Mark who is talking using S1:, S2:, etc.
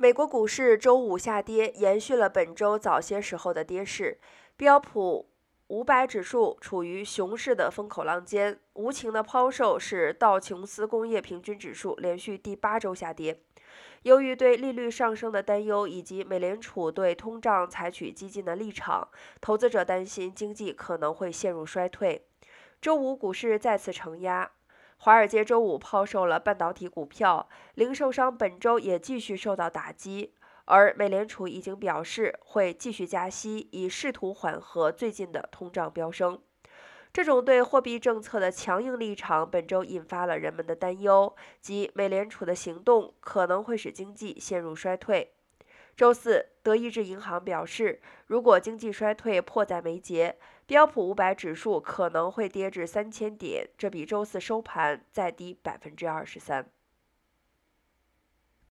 S1: 美国股市周五下跌，延续了本周早些时候的跌势。标普五百指数处于熊市的风口浪尖，无情的抛售使道琼斯工业平均指数连续第八周下跌。由于对利率上升的担忧以及美联储对通胀采取激进的立场，投资者担心经济可能会陷入衰退。周五股市再次承压。华尔街周五抛售了半导体股票，零售商本周也继续受到打击，而美联储已经表示会继续加息，以试图缓和最近的通胀飙升。这种对货币政策的强硬立场本周引发了人们的担忧，即美联储的行动可能会使经济陷入衰退。周四，德意志银行表示，如果经济衰退迫在眉睫，标普五百指数可能会跌至三千点，这比周四收盘再低百分之二十三。